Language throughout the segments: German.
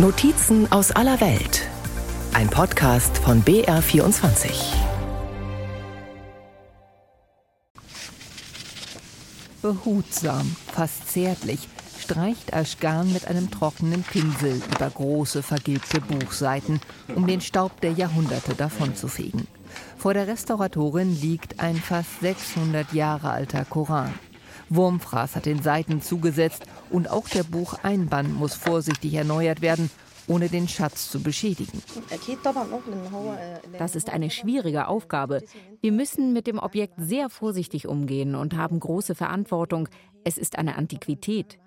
Notizen aus aller Welt. Ein Podcast von BR24. Behutsam, fast zärtlich, streicht Aschgan mit einem trockenen Pinsel über große vergilbte Buchseiten, um den Staub der Jahrhunderte davonzufegen. Vor der Restauratorin liegt ein fast 600 Jahre alter Koran. Wurmfraß hat den Seiten zugesetzt und auch der Bucheinband muss vorsichtig erneuert werden, ohne den Schatz zu beschädigen. Das ist eine schwierige Aufgabe. Wir müssen mit dem Objekt sehr vorsichtig umgehen und haben große Verantwortung. Es ist eine Antiquität.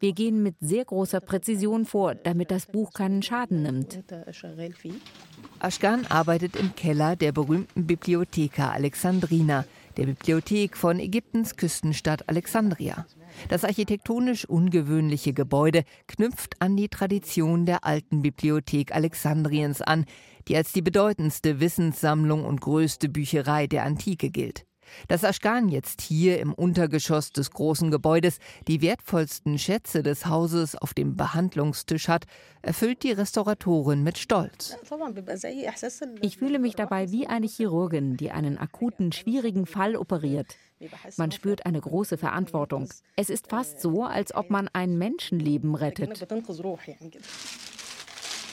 Wir gehen mit sehr großer Präzision vor, damit das Buch keinen Schaden nimmt. Aschgan arbeitet im Keller der berühmten Bibliotheka Alexandrina, der Bibliothek von Ägyptens Küstenstadt Alexandria. Das architektonisch ungewöhnliche Gebäude knüpft an die Tradition der alten Bibliothek Alexandriens an, die als die bedeutendste Wissenssammlung und größte Bücherei der Antike gilt. Dass Aschkan jetzt hier im Untergeschoss des großen Gebäudes die wertvollsten Schätze des Hauses auf dem Behandlungstisch hat, erfüllt die Restauratorin mit Stolz. Ich fühle mich dabei wie eine Chirurgin, die einen akuten, schwierigen Fall operiert. Man spürt eine große Verantwortung. Es ist fast so, als ob man ein Menschenleben rettet.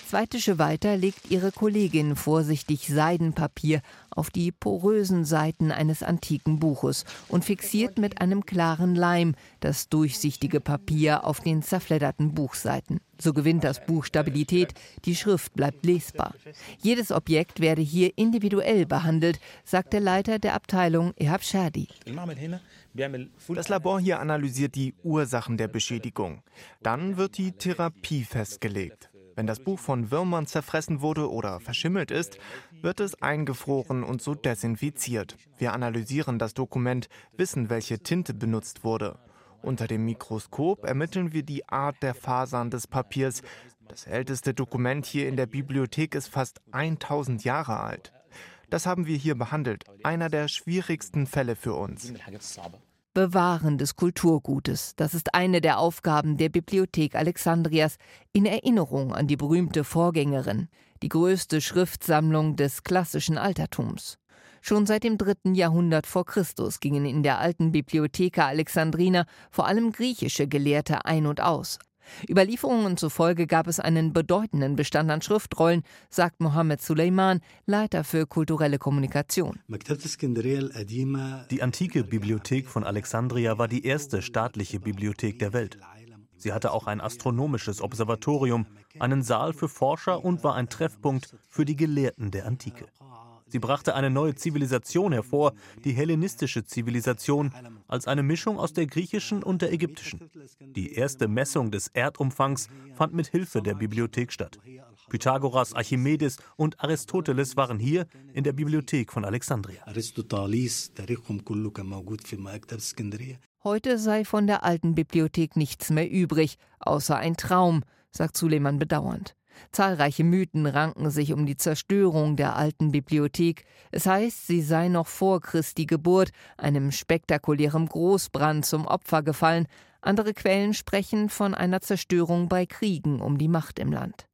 Zwei Tische weiter legt ihre Kollegin vorsichtig Seidenpapier auf die porösen Seiten eines antiken Buches und fixiert mit einem klaren Leim das durchsichtige Papier auf den zerfledderten Buchseiten. So gewinnt das Buch Stabilität, die Schrift bleibt lesbar. Jedes Objekt werde hier individuell behandelt, sagt der Leiter der Abteilung Ehab Shadi. Das Labor hier analysiert die Ursachen der Beschädigung. Dann wird die Therapie festgelegt. Wenn das Buch von Würmern zerfressen wurde oder verschimmelt ist, wird es eingefroren und so desinfiziert. Wir analysieren das Dokument, wissen, welche Tinte benutzt wurde. Unter dem Mikroskop ermitteln wir die Art der Fasern des Papiers. Das älteste Dokument hier in der Bibliothek ist fast 1000 Jahre alt. Das haben wir hier behandelt. Einer der schwierigsten Fälle für uns. Bewahren des Kulturgutes. Das ist eine der Aufgaben der Bibliothek Alexandrias in Erinnerung an die berühmte Vorgängerin, die größte Schriftsammlung des klassischen Altertums. Schon seit dem dritten Jahrhundert vor Christus gingen in der alten Bibliotheka Alexandrina vor allem griechische Gelehrte ein und aus. Überlieferungen zufolge gab es einen bedeutenden Bestand an Schriftrollen, sagt Mohammed Suleiman, Leiter für kulturelle Kommunikation. Die antike Bibliothek von Alexandria war die erste staatliche Bibliothek der Welt. Sie hatte auch ein astronomisches Observatorium, einen Saal für Forscher und war ein Treffpunkt für die Gelehrten der Antike. Sie brachte eine neue Zivilisation hervor, die hellenistische Zivilisation, als eine Mischung aus der griechischen und der ägyptischen. Die erste Messung des Erdumfangs fand mit Hilfe der Bibliothek statt. Pythagoras, Archimedes und Aristoteles waren hier in der Bibliothek von Alexandria. Heute sei von der alten Bibliothek nichts mehr übrig, außer ein Traum, sagt Suleiman bedauernd. Zahlreiche Mythen ranken sich um die Zerstörung der alten Bibliothek. Es heißt, sie sei noch vor Christi Geburt einem spektakulären Großbrand zum Opfer gefallen. Andere Quellen sprechen von einer Zerstörung bei Kriegen um die Macht im Land.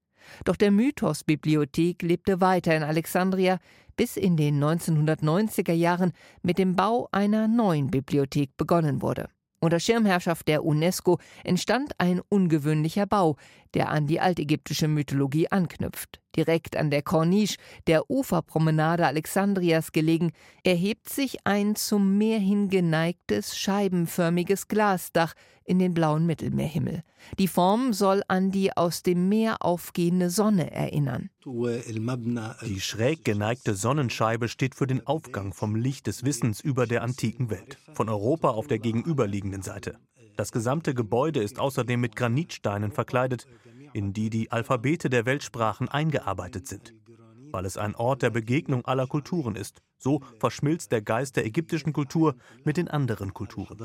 Doch der Mythos Bibliothek lebte weiter in Alexandria, bis in den 1990er Jahren mit dem Bau einer neuen Bibliothek begonnen wurde. Unter Schirmherrschaft der UNESCO entstand ein ungewöhnlicher Bau, der an die altägyptische Mythologie anknüpft. Direkt an der Corniche, der Uferpromenade Alexandrias gelegen, erhebt sich ein zum Meer hin geneigtes, scheibenförmiges Glasdach in den blauen Mittelmeerhimmel. Die Form soll an die aus dem Meer aufgehende Sonne erinnern. Die schräg geneigte Sonnenscheibe steht für den Aufgang vom Licht des Wissens über der antiken Welt, von Europa auf der gegenüberliegenden Seite. Das gesamte Gebäude ist außerdem mit Granitsteinen verkleidet, in die die Alphabete der Weltsprachen eingearbeitet sind. Weil es ein Ort der Begegnung aller Kulturen ist. So verschmilzt der Geist der ägyptischen Kultur mit den anderen Kulturen.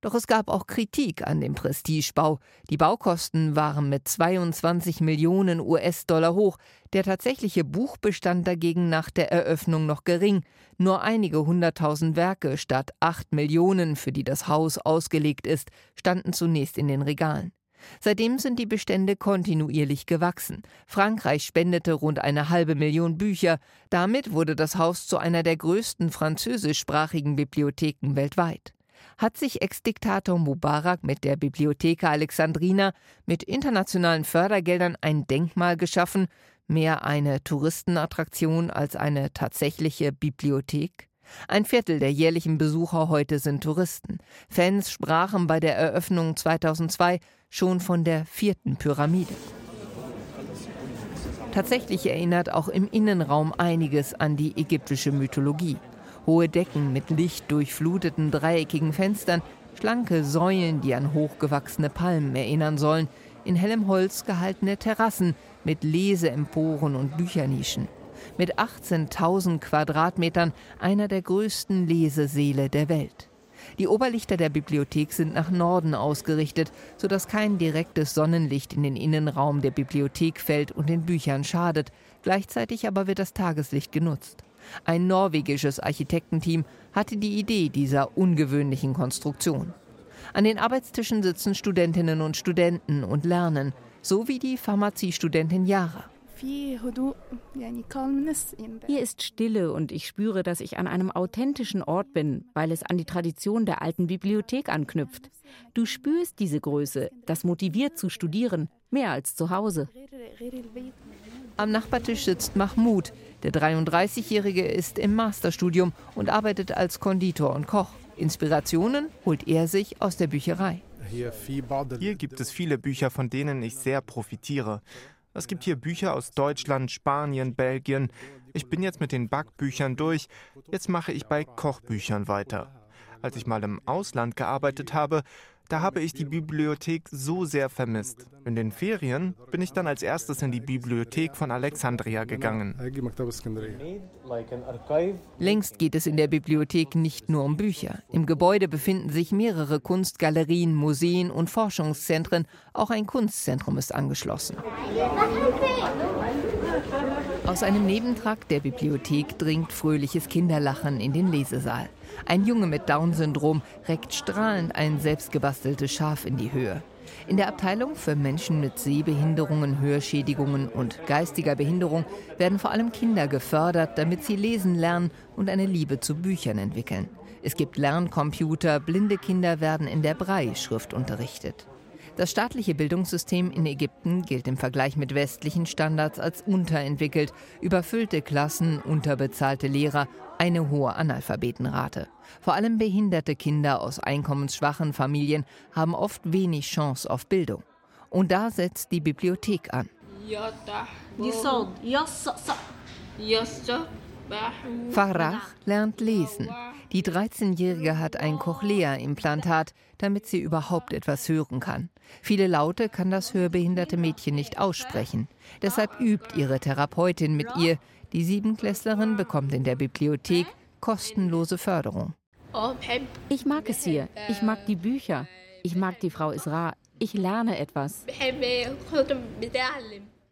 Doch es gab auch Kritik an dem Prestigebau. Die Baukosten waren mit 22 Millionen US-Dollar hoch. Der tatsächliche Buchbestand dagegen nach der Eröffnung noch gering. Nur einige hunderttausend Werke statt acht Millionen, für die das Haus ausgelegt ist, standen zunächst in den Regalen. Seitdem sind die Bestände kontinuierlich gewachsen. Frankreich spendete rund eine halbe Million Bücher. Damit wurde das Haus zu einer der größten französischsprachigen Bibliotheken weltweit. Hat sich Ex-Diktator Mubarak mit der Bibliotheca Alexandrina mit internationalen Fördergeldern ein Denkmal geschaffen, mehr eine Touristenattraktion als eine tatsächliche Bibliothek? Ein Viertel der jährlichen Besucher heute sind Touristen. Fans sprachen bei der Eröffnung 2002 schon von der vierten Pyramide. Tatsächlich erinnert auch im Innenraum einiges an die ägyptische Mythologie. Hohe Decken mit lichtdurchfluteten dreieckigen Fenstern, schlanke Säulen, die an hochgewachsene Palmen erinnern sollen, in hellem Holz gehaltene Terrassen mit Leseemporen und Büchernischen mit 18.000 Quadratmetern einer der größten Lesesäle der Welt. Die Oberlichter der Bibliothek sind nach Norden ausgerichtet, sodass kein direktes Sonnenlicht in den Innenraum der Bibliothek fällt und den Büchern schadet. Gleichzeitig aber wird das Tageslicht genutzt. Ein norwegisches Architektenteam hatte die Idee dieser ungewöhnlichen Konstruktion. An den Arbeitstischen sitzen Studentinnen und Studenten und lernen, so wie die Pharmaziestudentin Yara. Hier ist Stille und ich spüre, dass ich an einem authentischen Ort bin, weil es an die Tradition der alten Bibliothek anknüpft. Du spürst diese Größe, das motiviert zu studieren, mehr als zu Hause. Am Nachbartisch sitzt Mahmoud. Der 33-Jährige ist im Masterstudium und arbeitet als Konditor und Koch. Inspirationen holt er sich aus der Bücherei. Hier gibt es viele Bücher, von denen ich sehr profitiere. Es gibt hier Bücher aus Deutschland, Spanien, Belgien. Ich bin jetzt mit den Backbüchern durch. Jetzt mache ich bei Kochbüchern weiter. Als ich mal im Ausland gearbeitet habe, da habe ich die Bibliothek so sehr vermisst. In den Ferien bin ich dann als erstes in die Bibliothek von Alexandria gegangen. Längst geht es in der Bibliothek nicht nur um Bücher. Im Gebäude befinden sich mehrere Kunstgalerien, Museen und Forschungszentren. Auch ein Kunstzentrum ist angeschlossen. Aus einem Nebentrakt der Bibliothek dringt fröhliches Kinderlachen in den Lesesaal. Ein Junge mit Down-Syndrom reckt strahlend ein selbstgebasteltes Schaf in die Höhe. In der Abteilung für Menschen mit Sehbehinderungen, Hörschädigungen und geistiger Behinderung werden vor allem Kinder gefördert, damit sie lesen lernen und eine Liebe zu Büchern entwickeln. Es gibt Lerncomputer, blinde Kinder werden in der Brei-Schrift unterrichtet. Das staatliche Bildungssystem in Ägypten gilt im Vergleich mit westlichen Standards als unterentwickelt. Überfüllte Klassen, unterbezahlte Lehrer, eine hohe Analphabetenrate. Vor allem behinderte Kinder aus einkommensschwachen Familien haben oft wenig Chance auf Bildung. Und da setzt die Bibliothek an. Farah lernt lesen. Die 13-Jährige hat ein Cochlea-Implantat, damit sie überhaupt etwas hören kann. Viele Laute kann das hörbehinderte Mädchen nicht aussprechen. Deshalb übt ihre Therapeutin mit ihr. Die Siebenklässlerin bekommt in der Bibliothek kostenlose Förderung. Ich mag es hier. Ich mag die Bücher. Ich mag die Frau Isra. Ich lerne etwas.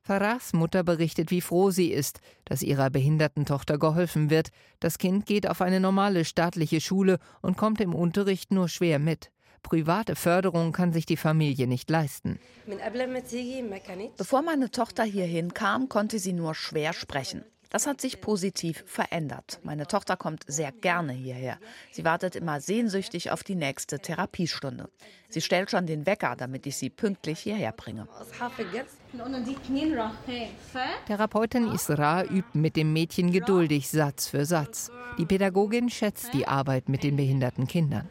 Farahs Mutter berichtet, wie froh sie ist, dass ihrer behinderten Tochter geholfen wird. Das Kind geht auf eine normale staatliche Schule und kommt im Unterricht nur schwer mit. Private Förderung kann sich die Familie nicht leisten. Bevor meine Tochter hierhin kam, konnte sie nur schwer sprechen. Das hat sich positiv verändert. Meine Tochter kommt sehr gerne hierher. Sie wartet immer sehnsüchtig auf die nächste Therapiestunde. Sie stellt schon den Wecker, damit ich sie pünktlich hierher bringe. Therapeutin Isra übt mit dem Mädchen geduldig Satz für Satz. Die Pädagogin schätzt die Arbeit mit den behinderten Kindern.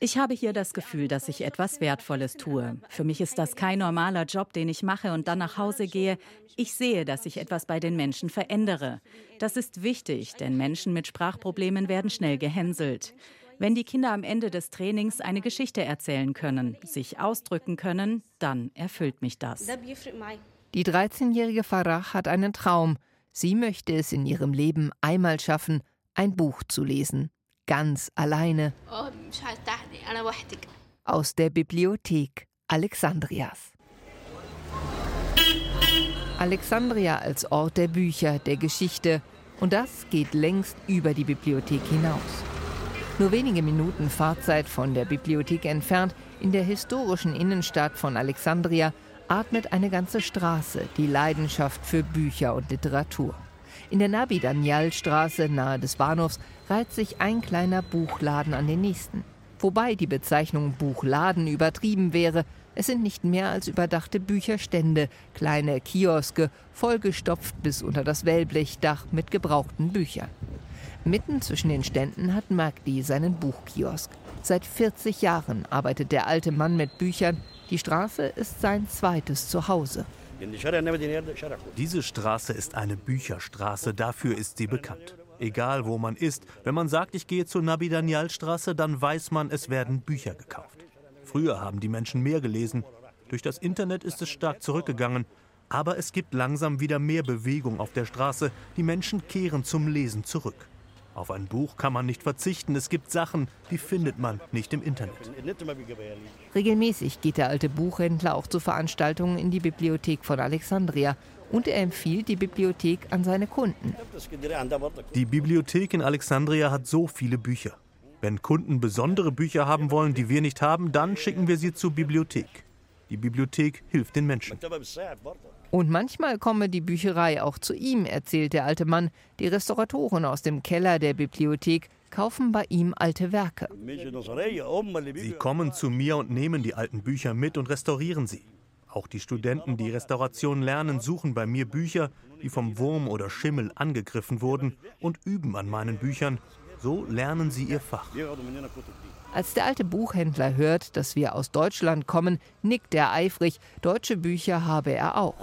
Ich habe hier das Gefühl, dass ich etwas Wertvolles tue. Für mich ist das kein normaler Job, den ich mache und dann nach Hause gehe. Ich sehe, dass ich etwas bei den Menschen verändere. Das ist wichtig, denn Menschen mit Sprachproblemen werden schnell gehänselt. Wenn die Kinder am Ende des Trainings eine Geschichte erzählen können, sich ausdrücken können, dann erfüllt mich das. Die 13-jährige Farah hat einen Traum. Sie möchte es in ihrem Leben einmal schaffen, ein Buch zu lesen ganz alleine aus der Bibliothek Alexandrias. Alexandria als Ort der Bücher, der Geschichte und das geht längst über die Bibliothek hinaus. Nur wenige Minuten Fahrzeit von der Bibliothek entfernt In der historischen Innenstadt von Alexandria atmet eine ganze Straße die Leidenschaft für Bücher und Literatur. In der Nabi Daniel Straße nahe des Bahnhofs reiht sich ein kleiner Buchladen an den nächsten. Wobei die Bezeichnung Buchladen übertrieben wäre, es sind nicht mehr als überdachte Bücherstände, kleine Kioske, vollgestopft bis unter das Wellblechdach mit gebrauchten Büchern. Mitten zwischen den Ständen hat Magdi seinen Buchkiosk. Seit 40 Jahren arbeitet der alte Mann mit Büchern. Die Straße ist sein zweites Zuhause. Diese Straße ist eine Bücherstraße, dafür ist sie bekannt. Egal wo man ist, wenn man sagt, ich gehe zur Nabi Daniel Straße, dann weiß man, es werden Bücher gekauft. Früher haben die Menschen mehr gelesen. Durch das Internet ist es stark zurückgegangen. Aber es gibt langsam wieder mehr Bewegung auf der Straße. Die Menschen kehren zum Lesen zurück. Auf ein Buch kann man nicht verzichten. Es gibt Sachen, die findet man nicht im Internet. Regelmäßig geht der alte Buchhändler auch zu Veranstaltungen in die Bibliothek von Alexandria. Und er empfiehlt die Bibliothek an seine Kunden. Die Bibliothek in Alexandria hat so viele Bücher. Wenn Kunden besondere Bücher haben wollen, die wir nicht haben, dann schicken wir sie zur Bibliothek. Die Bibliothek hilft den Menschen. Und manchmal komme die Bücherei auch zu ihm, erzählt der alte Mann. Die Restauratoren aus dem Keller der Bibliothek kaufen bei ihm alte Werke. Sie kommen zu mir und nehmen die alten Bücher mit und restaurieren sie. Auch die Studenten, die Restauration lernen, suchen bei mir Bücher, die vom Wurm oder Schimmel angegriffen wurden und üben an meinen Büchern, so lernen sie ihr Fach. Als der alte Buchhändler hört, dass wir aus Deutschland kommen, nickt er eifrig. Deutsche Bücher habe er auch.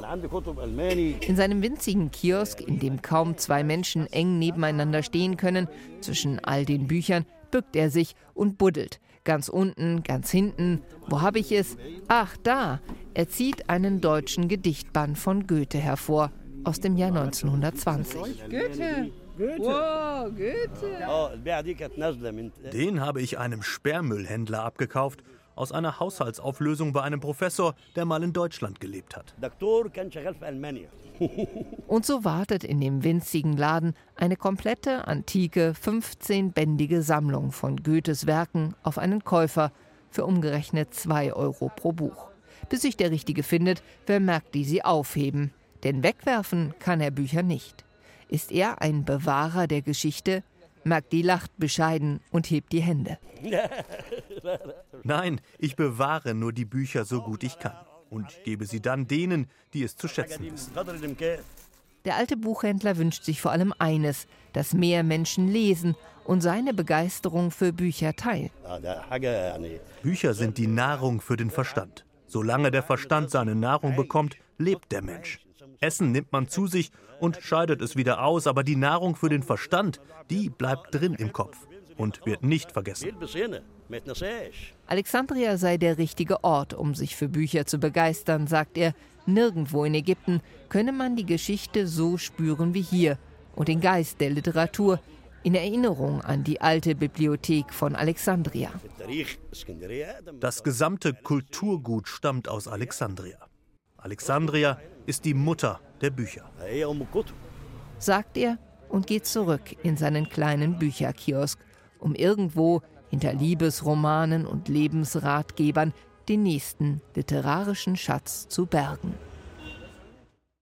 In seinem winzigen Kiosk, in dem kaum zwei Menschen eng nebeneinander stehen können, zwischen all den Büchern, bückt er sich und buddelt. Ganz unten, ganz hinten. Wo habe ich es? Ach, da. Er zieht einen deutschen Gedichtband von Goethe hervor, aus dem Jahr 1920. Goethe! Goethe. Wow, Goethe. Den habe ich einem Sperrmüllhändler abgekauft. Aus einer Haushaltsauflösung bei einem Professor, der mal in Deutschland gelebt hat. Und so wartet in dem winzigen Laden eine komplette, antike, 15-bändige Sammlung von Goethes Werken auf einen Käufer für umgerechnet 2 Euro pro Buch. Bis sich der Richtige findet, wer merkt, die sie aufheben. Denn wegwerfen kann er Bücher nicht. Ist er ein Bewahrer der Geschichte? Magdi lacht bescheiden und hebt die Hände. Nein, ich bewahre nur die Bücher so gut ich kann und gebe sie dann denen, die es zu schätzen wissen. Der alte Buchhändler wünscht sich vor allem eines, dass mehr Menschen lesen und seine Begeisterung für Bücher teilen. Bücher sind die Nahrung für den Verstand. Solange der Verstand seine Nahrung bekommt, lebt der Mensch. Essen nimmt man zu sich und scheidet es wieder aus, aber die Nahrung für den Verstand, die bleibt drin im Kopf und wird nicht vergessen. Alexandria sei der richtige Ort, um sich für Bücher zu begeistern, sagt er. Nirgendwo in Ägypten könne man die Geschichte so spüren wie hier und den Geist der Literatur in Erinnerung an die alte Bibliothek von Alexandria. Das gesamte Kulturgut stammt aus Alexandria. Alexandria ist die Mutter der Bücher. Sagt er und geht zurück in seinen kleinen Bücherkiosk, um irgendwo hinter Liebesromanen und Lebensratgebern den nächsten literarischen Schatz zu bergen.